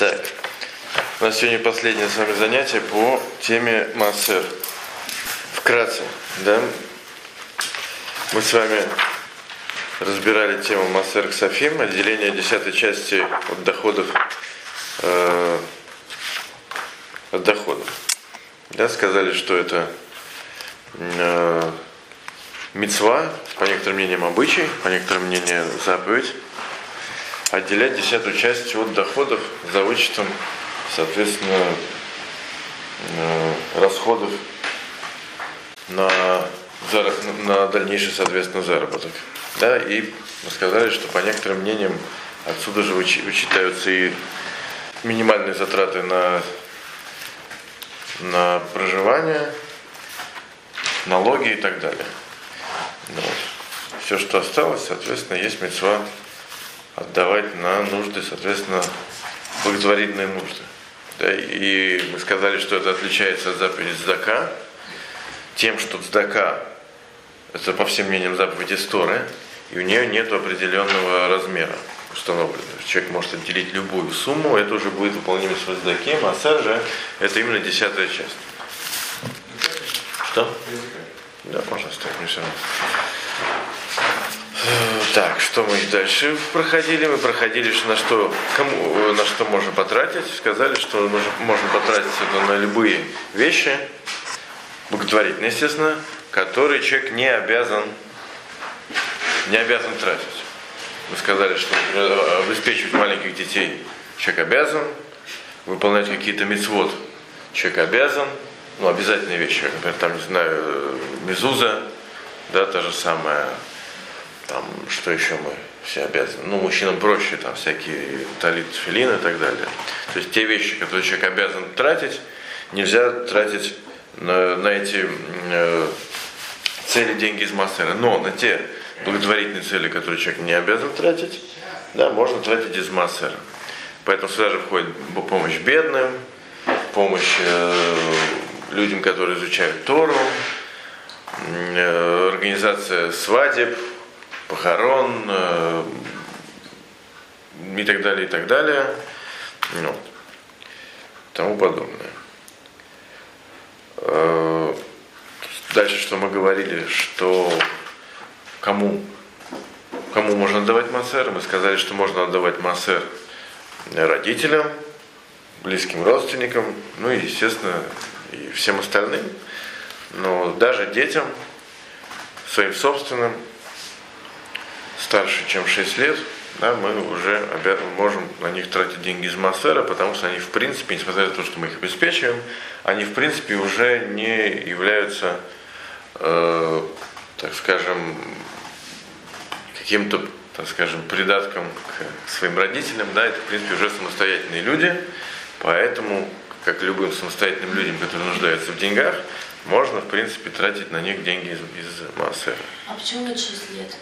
Так, у нас сегодня последнее с вами занятие по теме Массер. Вкратце, да? Мы с вами разбирали тему Массер Ксафим, отделение десятой части от доходов э, от доходов. Да, сказали, что это э, мецва, по некоторым мнениям обычай, по некоторым мнениям заповедь отделять десятую часть от доходов за вычетом, соответственно, э, расходов на, на дальнейший, соответственно, заработок. Да, и мы сказали, что по некоторым мнениям отсюда же вычитаются и минимальные затраты на, на проживание, налоги и так далее. Вот. Все, что осталось, соответственно, есть мецва отдавать на нужды, соответственно, благотворительные нужды. Да, и мы сказали, что это отличается от заповеди Здака тем, что Здака это по всем мнениям заповеди Сторы, и у нее нет определенного размера установленного. Человек может отделить любую сумму, это уже будет выполнимо с Здаке, Массер же это именно десятая часть. Что? Да, можно оставить, не все равно. Так, что мы дальше проходили? Мы проходили, на что, кому, на что можно потратить. Сказали, что можно, можно потратить это на любые вещи, благотворительные, естественно, которые человек не обязан, не обязан тратить. Мы сказали, что например, обеспечивать маленьких детей человек обязан, выполнять какие-то мецвод человек обязан, ну, обязательные вещи, например, там, не знаю, мезуза, да, та же самая, там, что еще мы все обязаны, ну, мужчинам проще, там, всякие талит, филины и так далее. То есть те вещи, которые человек обязан тратить, нельзя тратить на, на эти э, цели деньги из массера. Но на те благотворительные цели, которые человек не обязан тратить, да, можно тратить из массера. Поэтому сюда же входит помощь бедным, помощь э, людям, которые изучают Тору, э, организация свадеб, похорон э, и так далее, и так далее. Ну, тому подобное. Э, дальше, что мы говорили, что кому, кому можно отдавать массер, мы сказали, что можно отдавать массер родителям, близким родственникам, ну и, естественно, и всем остальным. Но даже детям, своим собственным, старше, чем 6 лет, да, мы уже можем на них тратить деньги из Массера, потому что они в принципе, несмотря на то, что мы их обеспечиваем, они в принципе уже не являются, э, так скажем, каким-то, так скажем, придатком к своим родителям, да, это в принципе уже самостоятельные люди, поэтому, как любым самостоятельным людям, которые нуждаются в деньгах, можно, в принципе, тратить на них деньги из, из Массера. А почему нет 6 лет?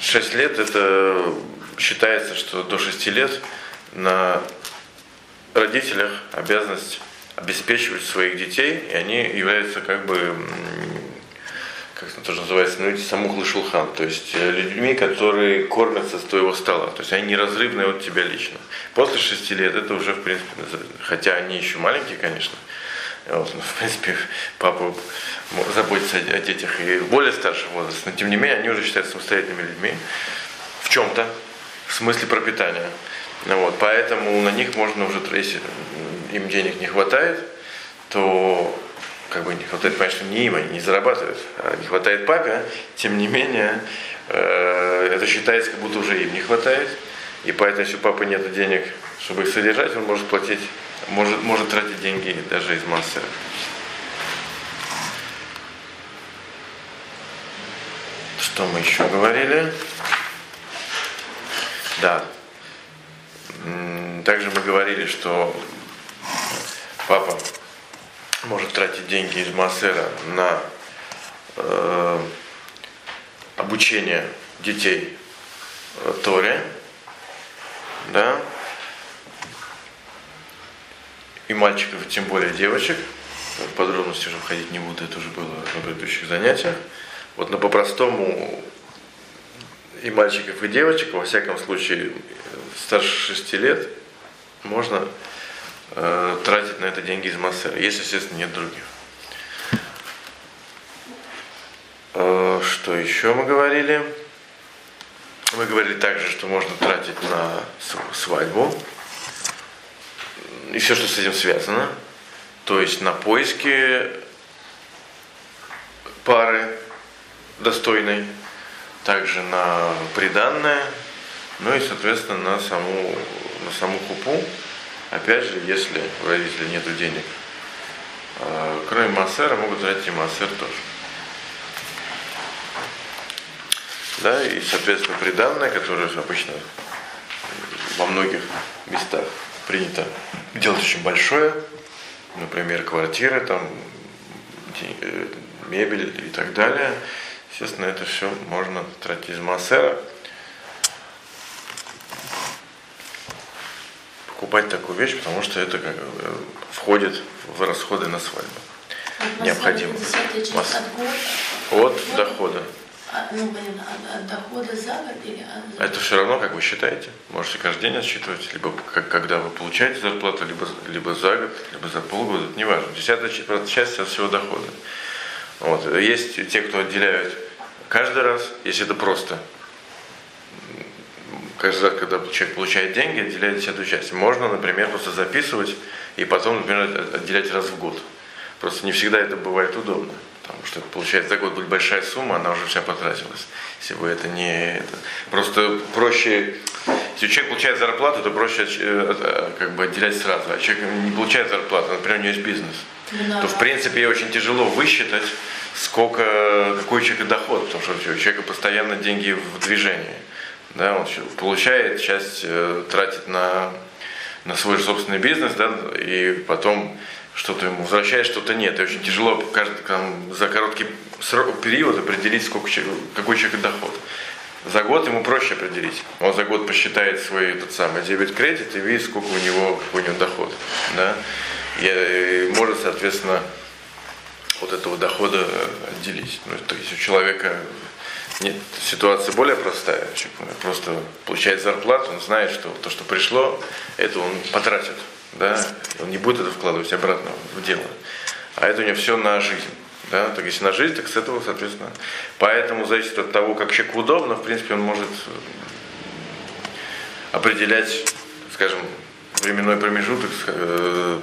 6 лет это считается, что до 6 лет на родителях обязанность обеспечивать своих детей, и они являются как бы, как это тоже называется, ну, самухлы шулхан, то есть э, людьми, которые кормятся с твоего стола, то есть они неразрывные от тебя лично. После 6 лет это уже, в принципе, хотя они еще маленькие, конечно, ну, в принципе, папа заботиться о, детях и более старшего возраста, но тем не менее они уже считаются самостоятельными людьми в чем-то, в смысле пропитания. Ну, вот, поэтому на них можно уже, если им денег не хватает, то как бы не хватает, конечно, не им, они не зарабатывают, а не хватает папе, тем не менее, э, это считается, как будто уже им не хватает, и поэтому, если у папы нет денег, чтобы их содержать, он может платить, может, может тратить деньги даже из массы. Что мы еще говорили? Да. Также мы говорили, что папа может тратить деньги из Массера на э, обучение детей Торе, да, и мальчиков, и тем более девочек. В подробности уже входить не буду, это уже было на предыдущих занятиях. Вот, но по-простому и мальчиков, и девочек, во всяком случае, старше 6 лет, можно э, тратить на это деньги из Массера, если, естественно, нет других. Э, что еще мы говорили? Мы говорили также, что можно тратить на свадьбу и все, что с этим связано. То есть на поиски пары достойной, также на приданное, ну и, соответственно, на саму, на саму купу. Опять же, если у родителей нет денег. А, кроме массера могут тратить и массер тоже. Да, и, соответственно, приданное, которое обычно во многих местах принято делать очень большое, например, квартиры, там, э, мебель и так далее. Естественно, это все можно тратить из массера. Покупать такую вещь, потому что это как, э, входит в расходы на свадьбу. Необходимо. От дохода. А, ну, от, от дохода за год или от... Это все равно, как вы считаете. Можете каждый день отсчитывать, либо как, когда вы получаете зарплату, либо, либо за год, либо за полгода, это неважно. Десятая часть от всего дохода. Вот. Есть те, кто отделяют каждый раз, если это просто каждый раз, когда человек получает деньги, отделяет десятую часть. Можно, например, просто записывать и потом, например, отделять раз в год. Просто не всегда это бывает удобно. Потому что получается за год будет большая сумма, она уже вся потратилась. Если бы это не... Это, просто проще... Если человек получает зарплату, то проще э, как бы отделять сразу. А человек не получает зарплату, например, у него есть бизнес. Да. То в принципе очень тяжело высчитать, сколько, какой у человека доход, потому что у человека постоянно деньги в движении. Да, он получает, часть э, тратит на, на свой собственный бизнес, да, и потом что-то ему возвращает, что-то нет. И очень тяжело каждый, там, за короткий срок, период определить, сколько, какой человек доход. За год ему проще определить. Он за год посчитает свой тот самый дебет кредит и видит, сколько у него, какой у него доход. Да? И, и может, соответственно, вот этого дохода отделить. Ну, то есть у человека нет, ситуация более простая. Человек просто получает зарплату, он знает, что то, что пришло, это он потратит да, он не будет это вкладывать обратно в дело. А это у него все на жизнь. Да? Так если на жизнь, так с этого, соответственно. Поэтому зависит от того, как человеку удобно, в принципе, он может определять, скажем, временной промежуток, э,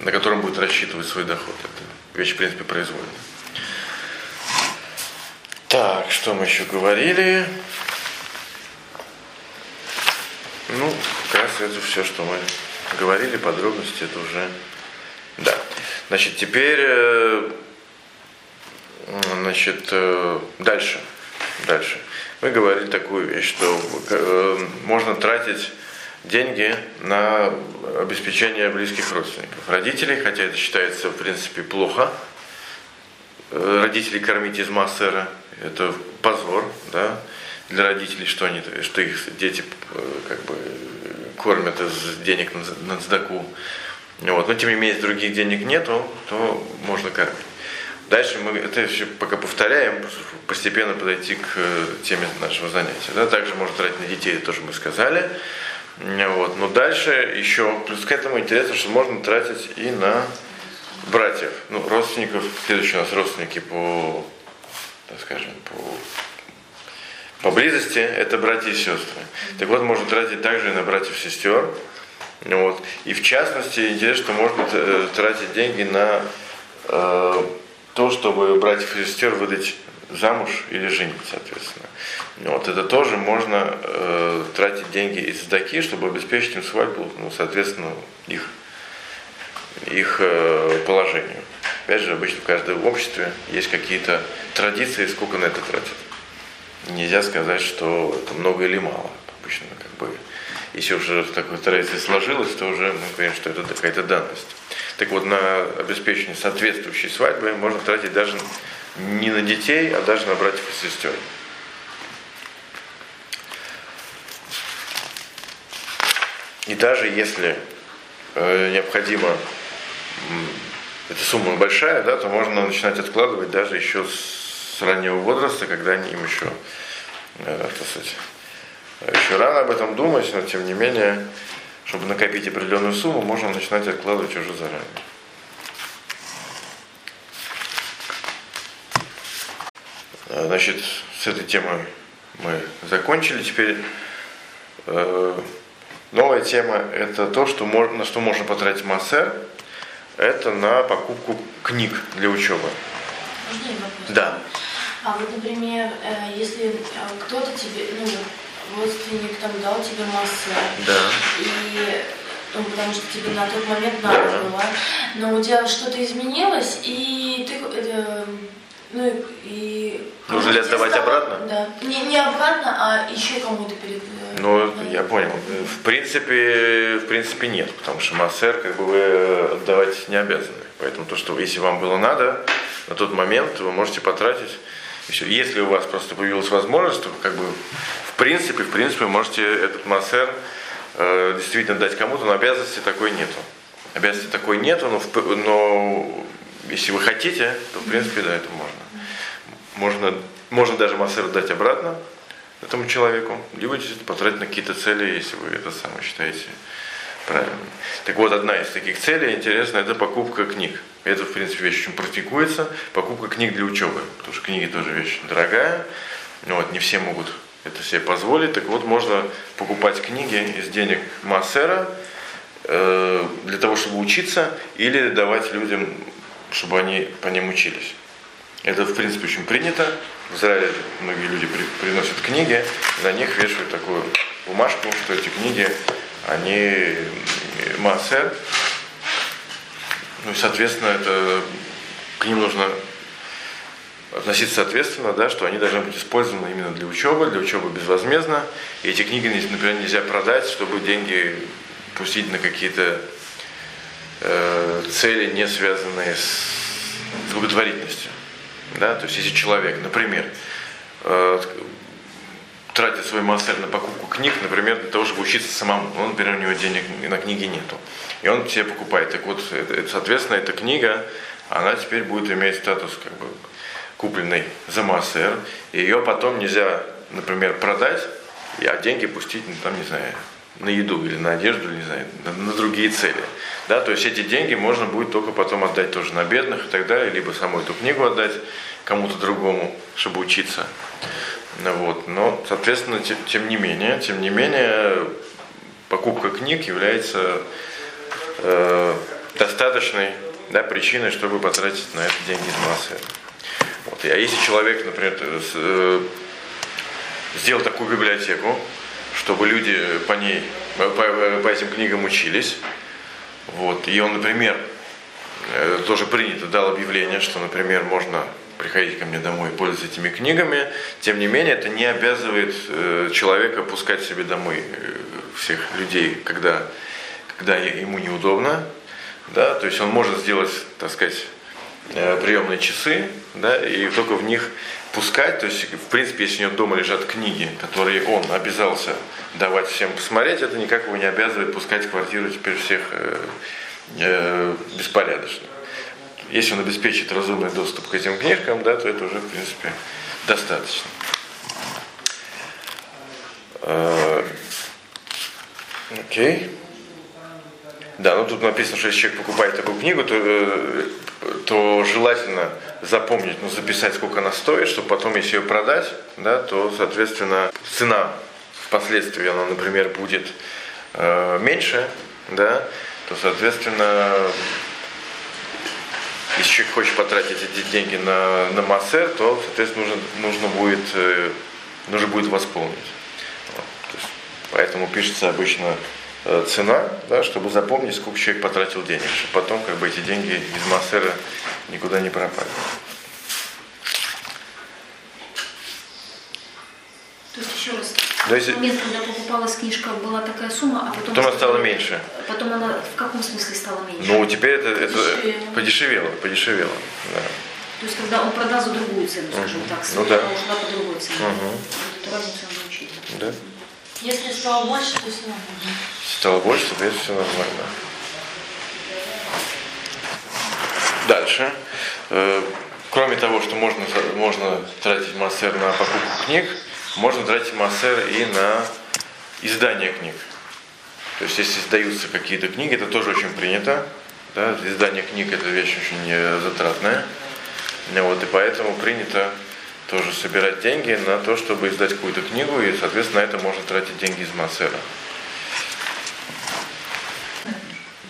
на котором будет рассчитывать свой доход. Это вещь, в принципе, произвольная. Так, что мы еще говорили? Ну, как раз это все, что мы говорили, подробности это уже... Да. Значит, теперь, э, значит, э, дальше. Дальше. Мы говорили такую вещь, что э, можно тратить деньги на обеспечение близких родственников. Родителей, хотя это считается, в принципе, плохо, родителей кормить из массера, это позор, да, для родителей, что они, что их дети как бы кормят из денег на, сдаку. Вот. Но тем не менее, других денег нету, то можно кормить. Дальше мы это все пока повторяем, постепенно подойти к э, теме нашего занятия. Да? Также можно тратить на детей, тоже мы сказали. Вот. Но дальше еще, плюс к этому интересно, что можно тратить и на братьев, ну, родственников. Следующие у нас родственники по, так скажем, по поблизости это братья и сестры. Так вот, можно тратить также и на братьев и сестер. Вот. И в частности, интересно, что можно э, тратить деньги на э, то, чтобы братьев и сестер выдать замуж или женить, соответственно. Вот. Это тоже можно э, тратить деньги из сдаки, чтобы обеспечить им свадьбу, ну, соответственно, их, их э, положению. Опять же, обычно в каждом обществе есть какие-то традиции, сколько на это тратят нельзя сказать, что это много или мало. Обычно как бы, если уже такой традиция сложилась, то уже мы говорим, что это какая-то данность. Так вот, на обеспечение соответствующей свадьбы можно тратить даже не на детей, а даже на братьев и сестер. И даже если э, необходимо, эта сумма большая, да, то можно начинать откладывать даже еще с с раннего возраста, когда они им еще, э, так сказать, еще рано об этом думать, но тем не менее, чтобы накопить определенную сумму, можно начинать откладывать уже заранее. Э, значит, с этой темой мы закончили. Теперь э, новая тема – это то, что можно, на что можно потратить массер. Это на покупку книг для учебы. Можно я вопрос? Да. А вот, например, э, если э, кто-то тебе, ну, родственник там дал тебе массу, Да. и ну, потому что тебе на тот момент надо Да. было, но у тебя что-то изменилось, и ты, э, ну, и-. Нужно ли отдавать стало- обратно? Да. Не, не обратно, а еще кому-то перед... э, Ну, да. я понял. В принципе, в принципе нет, потому что массер как бы вы отдавать не обязаны. Поэтому то, что если вам было надо, на тот момент вы можете потратить. Всё. Если у вас просто появилась возможность, то как бы в принципе, в принципе, можете этот массер э, действительно дать кому-то, но обязанности такой нету. Обязанности такой нету, но, в- но если вы хотите, то в принципе, да, это можно. Можно, можно даже массер дать обратно этому человеку, либо потратить на какие-то цели, если вы это самое считаете правильным. Так вот, одна из таких целей, интересно, это покупка книг. Это, в принципе, вещь очень практикуется. Покупка книг для учебы. Потому что книги тоже вещь дорогая. Ну, вот, не все могут это себе позволить. Так вот, можно покупать книги из денег массера э, для того, чтобы учиться, или давать людям, чтобы они по ним учились. Это, в принципе, очень принято. В Израиле многие люди при- приносят книги, на них вешают такую бумажку, что эти книги, они э, массер. Ну и, соответственно, это к ним нужно относиться соответственно, да, что они должны быть использованы именно для учебы, для учебы безвозмездно. И эти книги, например, нельзя продать, чтобы деньги пустить на какие-то э, цели, не связанные с, благотворительностью. Да? То есть если человек, например, э, тратит свой массер на покупку книг, например, для того, чтобы учиться самому. Ну, например, у него денег на книги нету. И он себе покупает. Так вот, соответственно, эта книга, она теперь будет иметь статус как бы купленной за массер. И ее потом нельзя, например, продать, а деньги пустить, ну, там, не знаю, на еду или на одежду, или, не знаю, на, на другие цели. Да, то есть эти деньги можно будет только потом отдать тоже на бедных и так далее, либо саму эту книгу отдать кому-то другому, чтобы учиться. Вот. Но, соответственно, тем, тем не менее, тем не менее, покупка книг является э, достаточной да, причиной, чтобы потратить на это деньги из массы. Вот. А если человек, например, с- э, сделал такую библиотеку, чтобы люди по ней, по- по этим книгам учились, вот, и он, например, э, тоже принято, дал объявление, что, например, можно приходить ко мне домой и пользоваться этими книгами, тем не менее, это не обязывает э, человека пускать себе домой э, всех людей, когда, когда ему неудобно, да, то есть он может сделать, так сказать, э, приемные часы, да, и только в них пускать, то есть, в принципе, если у него дома лежат книги, которые он обязался давать всем посмотреть, это никак его не обязывает пускать в квартиру теперь всех э, э, беспорядочно. Если он обеспечит разумный доступ к этим книжкам, да, то это уже, в принципе, достаточно. Э, Окей. Да, ну тут написано, что если человек покупает такую книгу, то, э, то желательно запомнить, ну, записать, сколько она стоит, чтобы потом, если ее продать, да, то, соответственно, цена впоследствии, она, например, будет э, меньше, да, то, соответственно, если человек хочет потратить эти деньги на, на массер, то, соответственно, нужно, нужно, будет, э, нужно будет восполнить. Вот, есть, поэтому пишется обычно э, цена, да, чтобы запомнить, сколько человек потратил денег, чтобы потом как бы эти деньги из массера никуда не пропали. То есть еще если- в момент, когда покупалась книжка, была такая сумма, а потом... Потом она стала меньше. Потом она в каком смысле стала меньше? Ну, теперь это, это Подешевело. подешевело, подешевело. Да. То есть когда он продаст за другую цену, скажем так, Ну да. она ушла по другой цене. Мгм. Вот Эту разницу надо. Да. Если стало больше, то все нормально. Стало больше, то все нормально. Дальше. Э, Кроме того, что можно, можно тратить массер на покупку книг, можно тратить массер и на издание книг. То есть если издаются какие-то книги, это тоже очень принято. Да? Издание книг это вещь очень э, затратная. Вот, и поэтому принято тоже собирать деньги на то, чтобы издать какую-то книгу, и, соответственно, на это можно тратить деньги из Мацера.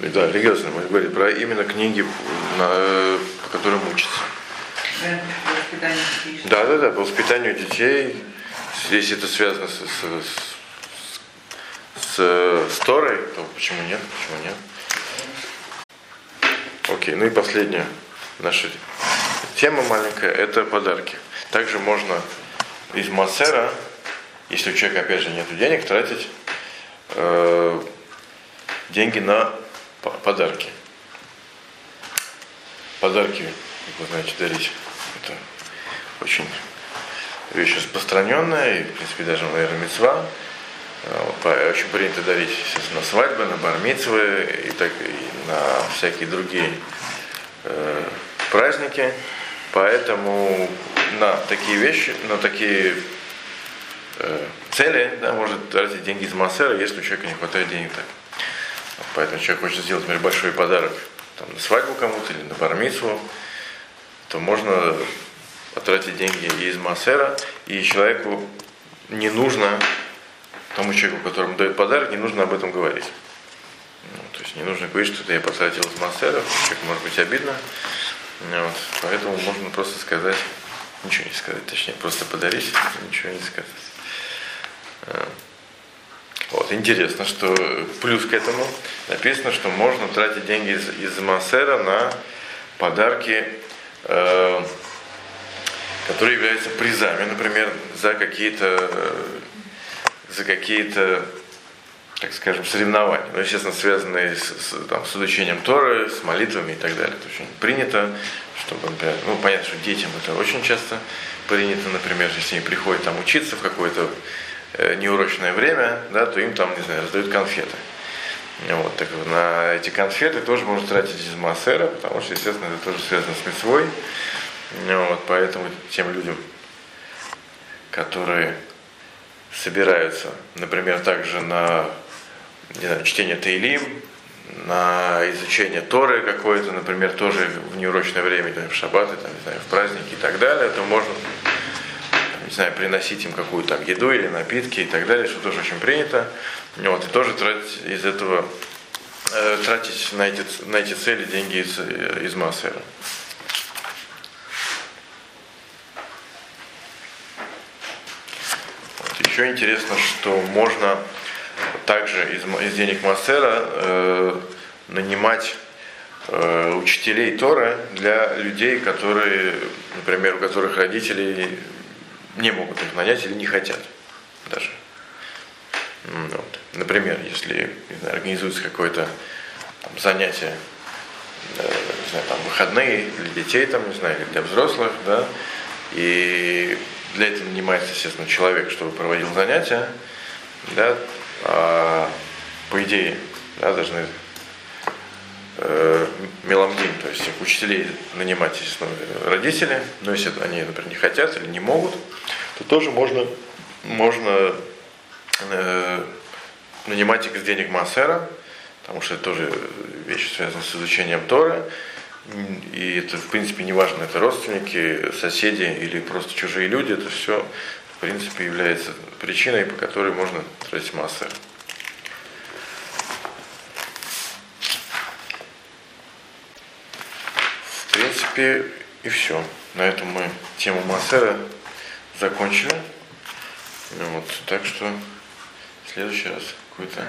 Да, религиозно, мы говорим про именно книги, на, по которым учатся. Да, да, да, по воспитанию детей. Если это связано с, с, с, с Торой, то почему нет? Почему нет? Окей, ну и последняя наша тема маленькая, это подарки. Также можно из Массера, если у человека опять же нет денег, тратить э, деньги на подарки. Подарки, как вы знаете, дарить. Это очень вещь распространенная, и, в принципе, даже, наверное, мецва. Э, очень принято дарить, на свадьбы, на бармицвы и, так, и на всякие другие э, праздники. Поэтому на такие вещи, на такие э, цели да, может тратить деньги из Массера, если у человека не хватает денег так. Поэтому человек хочет сделать, например, большой подарок там, на свадьбу кому-то или на бармицу, то можно потратить деньги из Массера, и человеку не нужно, тому человеку, которому дает подарок, не нужно об этом говорить. Ну, то есть не нужно говорить, что это я потратил из Массера, человеку может быть обидно. Вот. Поэтому можно просто сказать, ничего не сказать, точнее, просто подарить, ничего не сказать. А. Вот, интересно, что плюс к этому написано, что можно тратить деньги из, из Массера на подарки, э, которые являются призами, например, за какие-то за какие-то так скажем, соревнования, ну, естественно, связанные с, с, там, с изучением Торы, с молитвами и так далее. Это очень принято, чтобы, например, ну, понятно, что детям это очень часто принято, например, если они приходят там учиться в какое-то э, неурочное время, да, то им там, не знаю, раздают конфеты. Вот, так на эти конфеты тоже можно тратить из массера, потому что, естественно, это тоже связано с мецвой. Вот, поэтому тем людям, которые собираются, например, также на не знаю, чтение Таилим, на изучение Торы какое-то, например, тоже в неурочное время, там, в шаббаты, там, не знаю, в праздники и так далее, то можно, не знаю, приносить им какую-то там еду или напитки и так далее, что тоже очень принято. Вот, и тоже тратить из этого, э, тратить на эти, на эти цели деньги из, из Массера. Еще интересно, что можно также из, из денег Массера э, нанимать э, учителей Торы для людей, которые, например, у которых родители не могут их нанять или не хотят даже. Вот. Например, если знаю, организуется какое-то там, занятие, э, не знаю, там, выходные для детей, там, не знаю, или для взрослых, да, и для этого нанимается, естественно, человек, чтобы проводил занятия, да, а, по идее, да, должны э, меламдим, то есть учителей нанимать, естественно, родители, но если они, например, не хотят или не могут, то тоже можно, можно э, нанимать их с денег массера, потому что это тоже вещи связаны с изучением Торы, и это, в принципе, не важно, это родственники, соседи или просто чужие люди, это все в принципе, является причиной, по которой можно тратить массы. В принципе, и все. На этом мы тему Массера закончили. Вот, так что в следующий раз какой-то